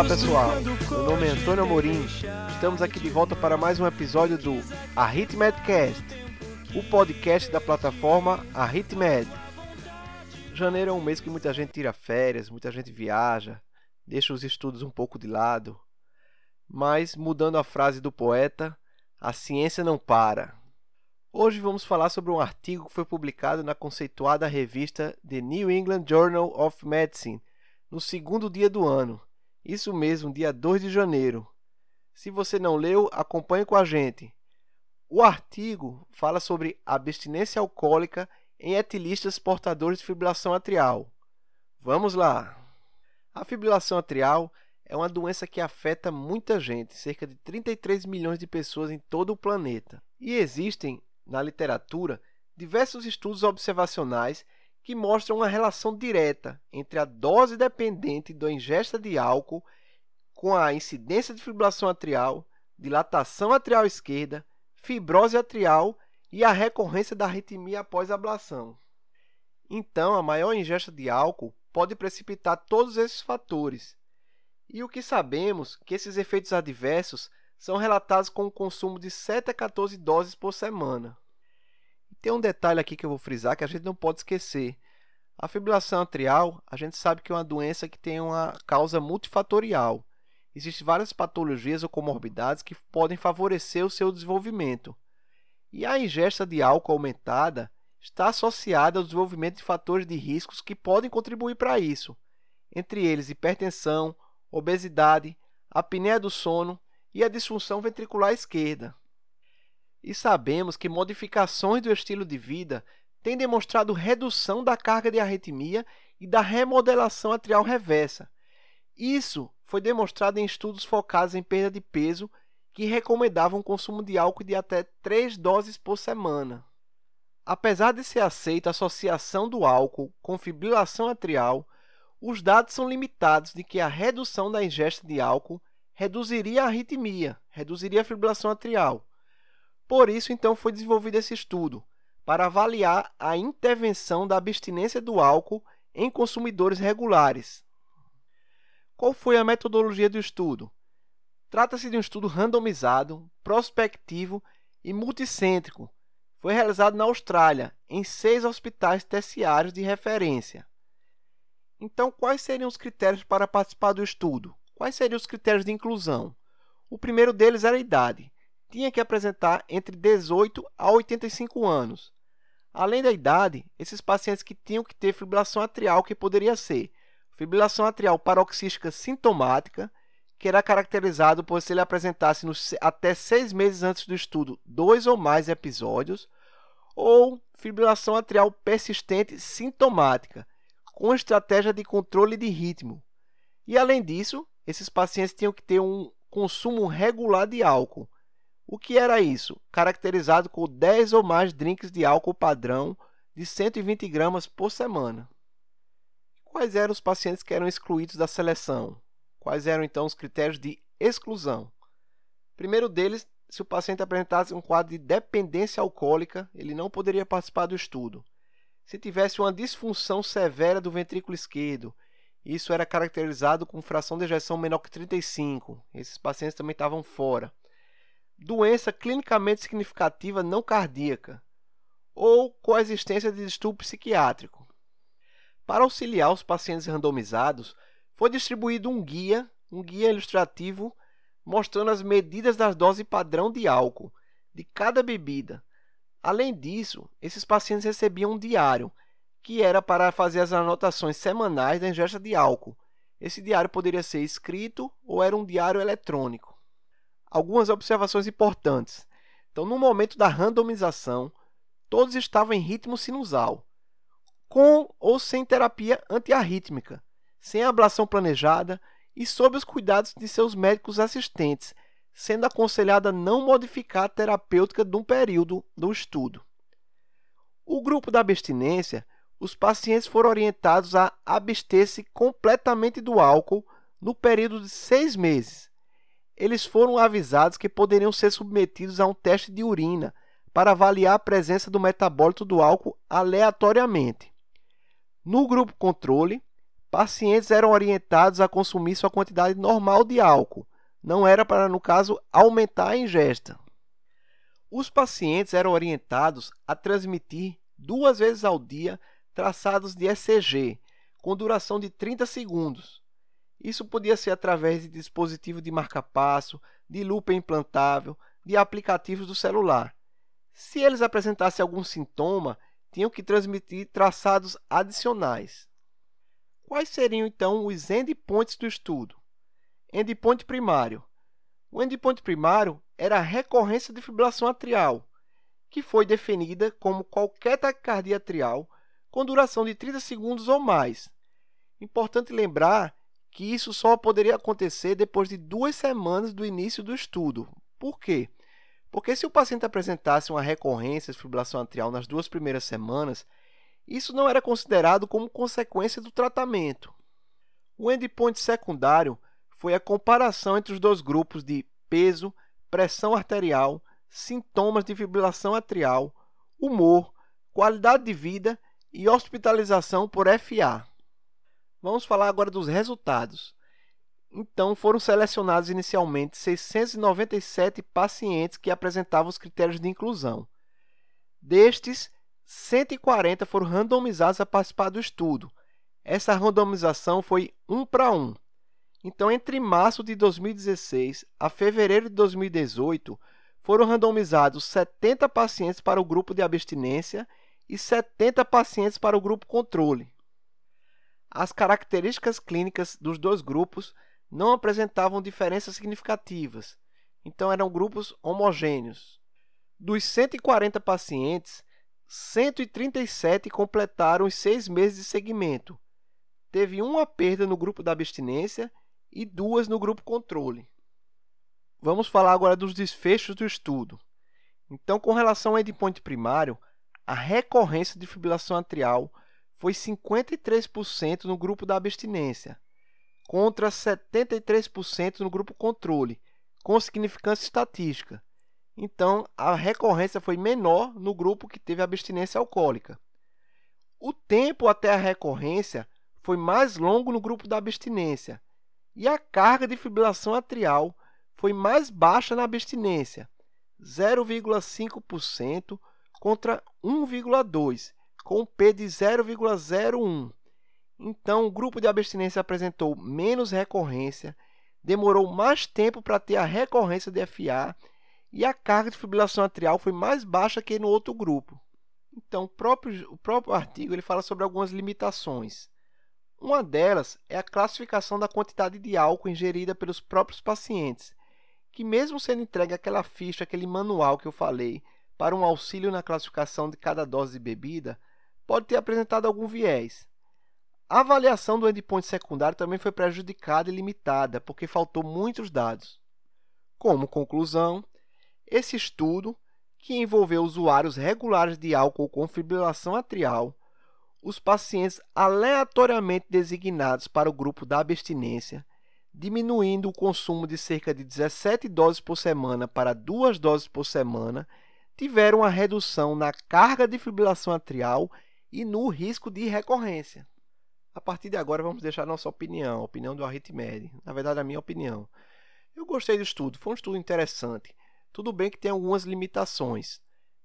Olá pessoal, meu nome é Antônio Amorim. Estamos aqui de volta para mais um episódio do Arithmetcast, o podcast da plataforma Arithmed. Janeiro é um mês que muita gente tira férias, muita gente viaja, deixa os estudos um pouco de lado. Mas, mudando a frase do poeta, a ciência não para. Hoje vamos falar sobre um artigo que foi publicado na conceituada revista The New England Journal of Medicine no segundo dia do ano isso mesmo, dia 2 de janeiro. Se você não leu, acompanhe com a gente. O artigo fala sobre abstinência alcoólica em etilistas portadores de fibrilação atrial. Vamos lá! A fibrilação atrial é uma doença que afeta muita gente, cerca de 33 milhões de pessoas em todo o planeta. E existem, na literatura, diversos estudos observacionais que mostram uma relação direta entre a dose dependente da ingesta de álcool com a incidência de fibrilação atrial, dilatação atrial esquerda, fibrose atrial e a recorrência da arritmia após ablação. Então, a maior ingesta de álcool pode precipitar todos esses fatores. E o que sabemos que esses efeitos adversos são relatados com o consumo de 7 a 14 doses por semana. Tem um detalhe aqui que eu vou frisar que a gente não pode esquecer. A fibrilação atrial, a gente sabe que é uma doença que tem uma causa multifatorial. Existem várias patologias ou comorbidades que podem favorecer o seu desenvolvimento. E a ingesta de álcool aumentada está associada ao desenvolvimento de fatores de riscos que podem contribuir para isso, entre eles hipertensão, obesidade, apneia do sono e a disfunção ventricular esquerda. E sabemos que modificações do estilo de vida têm demonstrado redução da carga de arritmia e da remodelação atrial reversa. Isso foi demonstrado em estudos focados em perda de peso que recomendavam o consumo de álcool de até 3 doses por semana. Apesar de ser aceita a associação do álcool com fibrilação atrial, os dados são limitados de que a redução da ingesta de álcool reduziria a arritmia, reduziria a fibrilação atrial. Por isso, então, foi desenvolvido esse estudo, para avaliar a intervenção da abstinência do álcool em consumidores regulares. Qual foi a metodologia do estudo? Trata-se de um estudo randomizado, prospectivo e multicêntrico. Foi realizado na Austrália, em seis hospitais terciários de referência. Então, quais seriam os critérios para participar do estudo? Quais seriam os critérios de inclusão? O primeiro deles era a idade tinha que apresentar entre 18 a 85 anos. Além da idade, esses pacientes que tinham que ter fibrilação atrial, que poderia ser fibrilação atrial paroxística sintomática, que era caracterizado por se ele apresentasse até seis meses antes do estudo dois ou mais episódios, ou fibrilação atrial persistente sintomática, com estratégia de controle de ritmo. E além disso, esses pacientes tinham que ter um consumo regular de álcool, o que era isso? Caracterizado com 10 ou mais drinks de álcool padrão de 120 gramas por semana. Quais eram os pacientes que eram excluídos da seleção? Quais eram então os critérios de exclusão? Primeiro deles, se o paciente apresentasse um quadro de dependência alcoólica, ele não poderia participar do estudo. Se tivesse uma disfunção severa do ventrículo esquerdo, isso era caracterizado com fração de ejeção menor que 35. Esses pacientes também estavam fora doença clinicamente significativa não cardíaca ou coexistência de distúrbio psiquiátrico. Para auxiliar os pacientes randomizados, foi distribuído um guia, um guia ilustrativo mostrando as medidas das doses padrão de álcool de cada bebida. Além disso, esses pacientes recebiam um diário, que era para fazer as anotações semanais da ingesta de álcool. Esse diário poderia ser escrito ou era um diário eletrônico algumas observações importantes. Então, no momento da randomização, todos estavam em ritmo sinusal, com ou sem terapia antiarrítmica, sem ablação planejada e sob os cuidados de seus médicos assistentes, sendo aconselhada não modificar a terapêutica de um período do estudo. O grupo da abstinência, os pacientes foram orientados a abster-se completamente do álcool no período de seis meses, eles foram avisados que poderiam ser submetidos a um teste de urina para avaliar a presença do metabólito do álcool aleatoriamente. No grupo controle, pacientes eram orientados a consumir sua quantidade normal de álcool. Não era para, no caso, aumentar a ingesta. Os pacientes eram orientados a transmitir duas vezes ao dia traçados de ECG, com duração de 30 segundos. Isso podia ser através de dispositivo de marca-passo, de lupa implantável, de aplicativos do celular. Se eles apresentassem algum sintoma, tinham que transmitir traçados adicionais. Quais seriam então os endpoints do estudo? Endpoint primário. O endpoint primário era a recorrência de fibrilação atrial, que foi definida como qualquer taquicardia atrial com duração de 30 segundos ou mais. Importante lembrar que isso só poderia acontecer depois de duas semanas do início do estudo. Por quê? Porque se o paciente apresentasse uma recorrência de fibrilação atrial nas duas primeiras semanas, isso não era considerado como consequência do tratamento. O endpoint secundário foi a comparação entre os dois grupos de peso, pressão arterial, sintomas de fibrilação atrial, humor, qualidade de vida e hospitalização por FA. Vamos falar agora dos resultados. Então, foram selecionados inicialmente 697 pacientes que apresentavam os critérios de inclusão. Destes, 140 foram randomizados a participar do estudo. Essa randomização foi 1 para 1. Então, entre março de 2016 a fevereiro de 2018, foram randomizados 70 pacientes para o grupo de abstinência e 70 pacientes para o grupo controle. As características clínicas dos dois grupos não apresentavam diferenças significativas, então eram grupos homogêneos. Dos 140 pacientes, 137 completaram os seis meses de segmento. Teve uma perda no grupo da abstinência e duas no grupo controle. Vamos falar agora dos desfechos do estudo. Então, com relação ao endpoint primário, a recorrência de fibrilação atrial foi 53% no grupo da abstinência, contra 73% no grupo controle, com significância estatística. Então, a recorrência foi menor no grupo que teve abstinência alcoólica. O tempo até a recorrência foi mais longo no grupo da abstinência, e a carga de fibrilação atrial foi mais baixa na abstinência, 0,5% contra 1,2%, com P de 0,01. Então, o grupo de abstinência apresentou menos recorrência, demorou mais tempo para ter a recorrência de FA e a carga de fibrilação atrial foi mais baixa que no outro grupo. Então, o próprio, o próprio artigo ele fala sobre algumas limitações. Uma delas é a classificação da quantidade de álcool ingerida pelos próprios pacientes, que mesmo sendo entregue aquela ficha, aquele manual que eu falei, para um auxílio na classificação de cada dose de bebida, pode ter apresentado algum viés. A avaliação do endpoint secundário também foi prejudicada e limitada, porque faltou muitos dados. Como conclusão, esse estudo, que envolveu usuários regulares de álcool com fibrilação atrial, os pacientes aleatoriamente designados para o grupo da abstinência, diminuindo o consumo de cerca de 17 doses por semana para 2 doses por semana, tiveram uma redução na carga de fibrilação atrial e no risco de recorrência. A partir de agora vamos deixar nossa opinião, a opinião do Arritmed, na verdade a minha opinião. Eu gostei do estudo, foi um estudo interessante. Tudo bem que tem algumas limitações.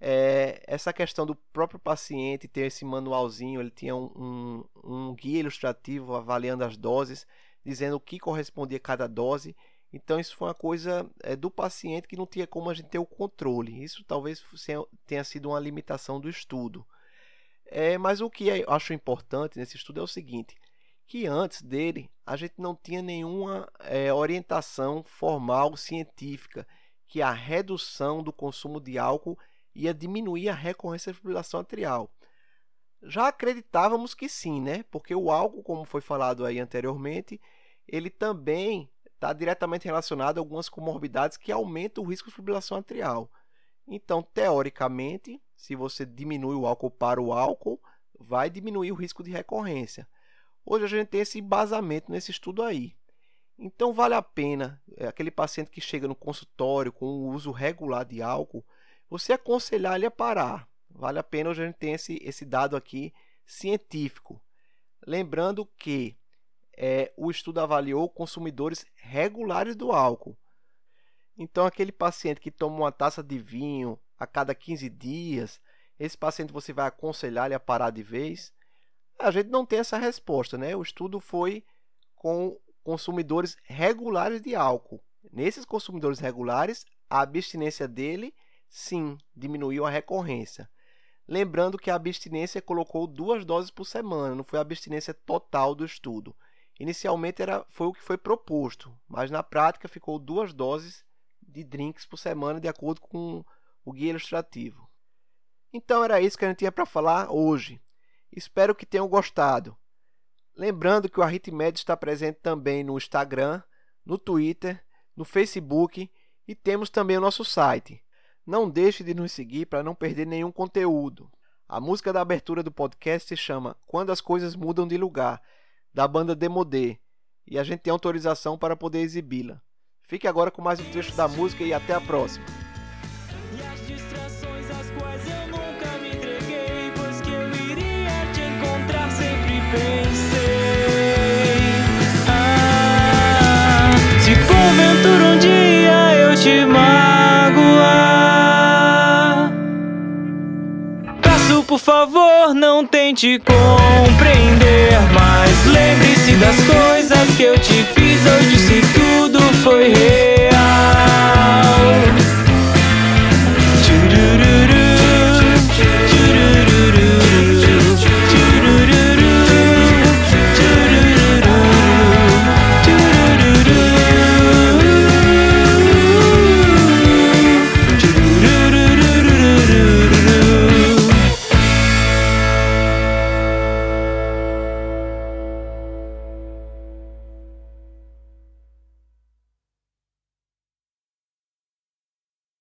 É, essa questão do próprio paciente ter esse manualzinho, ele tinha um, um, um guia ilustrativo avaliando as doses, dizendo o que correspondia a cada dose. Então isso foi uma coisa é, do paciente que não tinha como a gente ter o controle. Isso talvez tenha sido uma limitação do estudo. É, mas o que eu acho importante nesse estudo é o seguinte: que antes dele a gente não tinha nenhuma é, orientação formal científica que a redução do consumo de álcool ia diminuir a recorrência de fibrilação atrial. Já acreditávamos que sim, né? Porque o álcool, como foi falado aí anteriormente, ele também está diretamente relacionado a algumas comorbidades que aumentam o risco de fibrilação atrial. Então, teoricamente, se você diminui o álcool para o álcool, vai diminuir o risco de recorrência. Hoje a gente tem esse embasamento nesse estudo aí. Então vale a pena, é, aquele paciente que chega no consultório com o uso regular de álcool, você aconselhar ele a parar. Vale a pena hoje a gente tem esse, esse dado aqui científico. Lembrando que é, o estudo avaliou consumidores regulares do álcool. Então, aquele paciente que toma uma taça de vinho a cada 15 dias, esse paciente você vai aconselhar ele a parar de vez? A gente não tem essa resposta, né? O estudo foi com consumidores regulares de álcool. Nesses consumidores regulares, a abstinência dele, sim, diminuiu a recorrência. Lembrando que a abstinência colocou duas doses por semana, não foi a abstinência total do estudo. Inicialmente era, foi o que foi proposto, mas na prática ficou duas doses de drinks por semana, de acordo com o guia ilustrativo. Então era isso que a gente tinha para falar hoje. Espero que tenham gostado. Lembrando que o Arritmed está presente também no Instagram, no Twitter, no Facebook e temos também o nosso site. Não deixe de nos seguir para não perder nenhum conteúdo. A música da abertura do podcast se chama Quando as Coisas Mudam de Lugar, da banda Demodé, e a gente tem autorização para poder exibi-la. Fique agora com mais um trecho da música e até a próxima. Ah, se porventura um dia eu te magoar, peço por favor, não tente compreender. Mas lembre-se das coisas que eu te fiz, eu disse que